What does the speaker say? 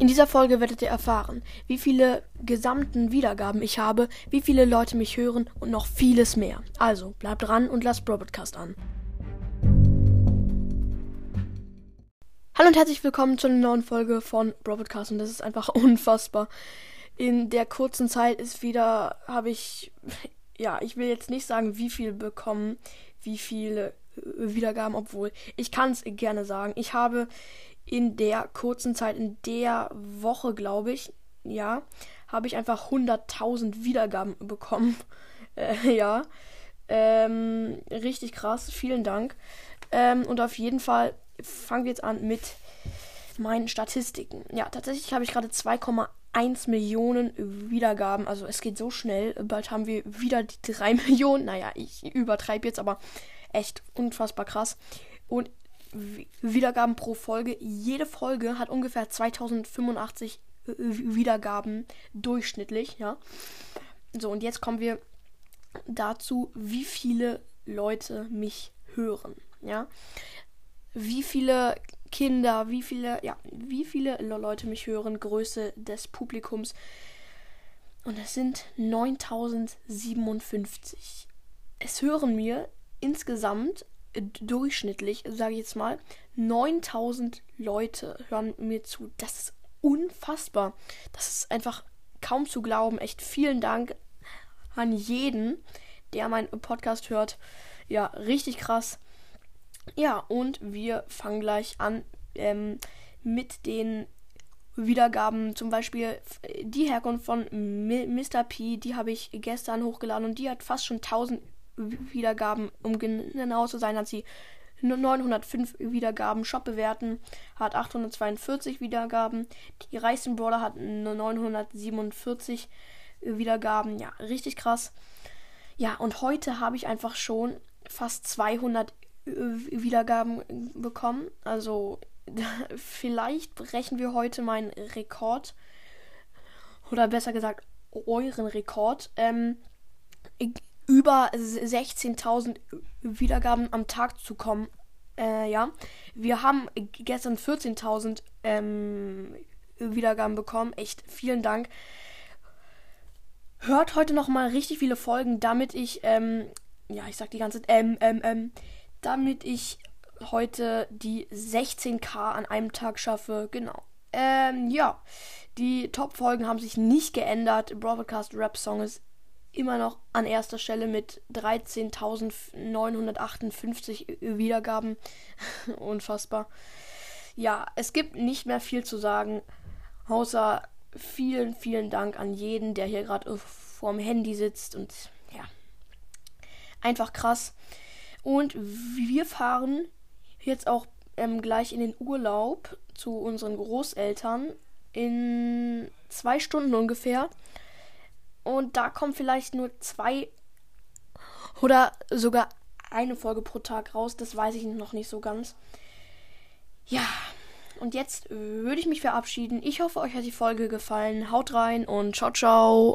In dieser Folge werdet ihr erfahren, wie viele gesamten Wiedergaben ich habe, wie viele Leute mich hören und noch vieles mehr. Also bleibt dran und lasst Broadcast an. Hallo und herzlich willkommen zu einer neuen Folge von Broadcast und das ist einfach unfassbar. In der kurzen Zeit ist wieder, habe ich, ja, ich will jetzt nicht sagen, wie viel bekommen, wie viele Wiedergaben, obwohl ich kann es gerne sagen. Ich habe in der kurzen Zeit, in der Woche, glaube ich, ja, habe ich einfach 100.000 Wiedergaben bekommen. Äh, ja, ähm, richtig krass. Vielen Dank. Ähm, und auf jeden Fall fangen wir jetzt an mit meinen Statistiken. Ja, tatsächlich habe ich gerade 2,1 Millionen Wiedergaben. Also es geht so schnell. Bald haben wir wieder die 3 Millionen. Naja, ich übertreibe jetzt, aber echt unfassbar krass. Und Wiedergaben pro Folge. Jede Folge hat ungefähr 2085 äh, Wiedergaben durchschnittlich, ja. So, und jetzt kommen wir dazu, wie viele Leute mich hören, ja. Wie viele Kinder, wie viele, ja, wie viele Leute mich hören, Größe des Publikums. Und es sind 9057. Es hören mir insgesamt durchschnittlich, sage ich jetzt mal, 9000 Leute hören mir zu. Das ist unfassbar. Das ist einfach kaum zu glauben. Echt vielen Dank an jeden, der meinen Podcast hört. Ja, richtig krass. Ja, und wir fangen gleich an ähm, mit den Wiedergaben. Zum Beispiel die Herkunft von Mr. P, die habe ich gestern hochgeladen und die hat fast schon 1000 Wiedergaben. Um genau zu sein, hat sie 905 Wiedergaben. Shop bewerten hat 842 Wiedergaben. Die reichsten Brawler hat 947 Wiedergaben. Ja, richtig krass. Ja, und heute habe ich einfach schon fast 200 Wiedergaben bekommen. Also vielleicht brechen wir heute meinen Rekord. Oder besser gesagt, euren Rekord. Ähm, über 16.000 Wiedergaben am Tag zu kommen. Äh, ja, wir haben gestern 14.000 ähm, Wiedergaben bekommen. Echt vielen Dank. Hört heute noch mal richtig viele Folgen, damit ich, ähm, ja, ich sag die ganze Zeit, ähm, ähm, ähm, damit ich heute die 16k an einem Tag schaffe. Genau. Ähm, ja, die Top-Folgen haben sich nicht geändert. Broadcast Rap Song ist immer noch an erster Stelle mit 13.958 Wiedergaben. Unfassbar. Ja, es gibt nicht mehr viel zu sagen, außer vielen, vielen Dank an jeden, der hier gerade vorm Handy sitzt und ja, einfach krass. Und wir fahren jetzt auch ähm, gleich in den Urlaub zu unseren Großeltern in zwei Stunden ungefähr. Und da kommen vielleicht nur zwei oder sogar eine Folge pro Tag raus. Das weiß ich noch nicht so ganz. Ja, und jetzt würde ich mich verabschieden. Ich hoffe, euch hat die Folge gefallen. Haut rein und ciao, ciao.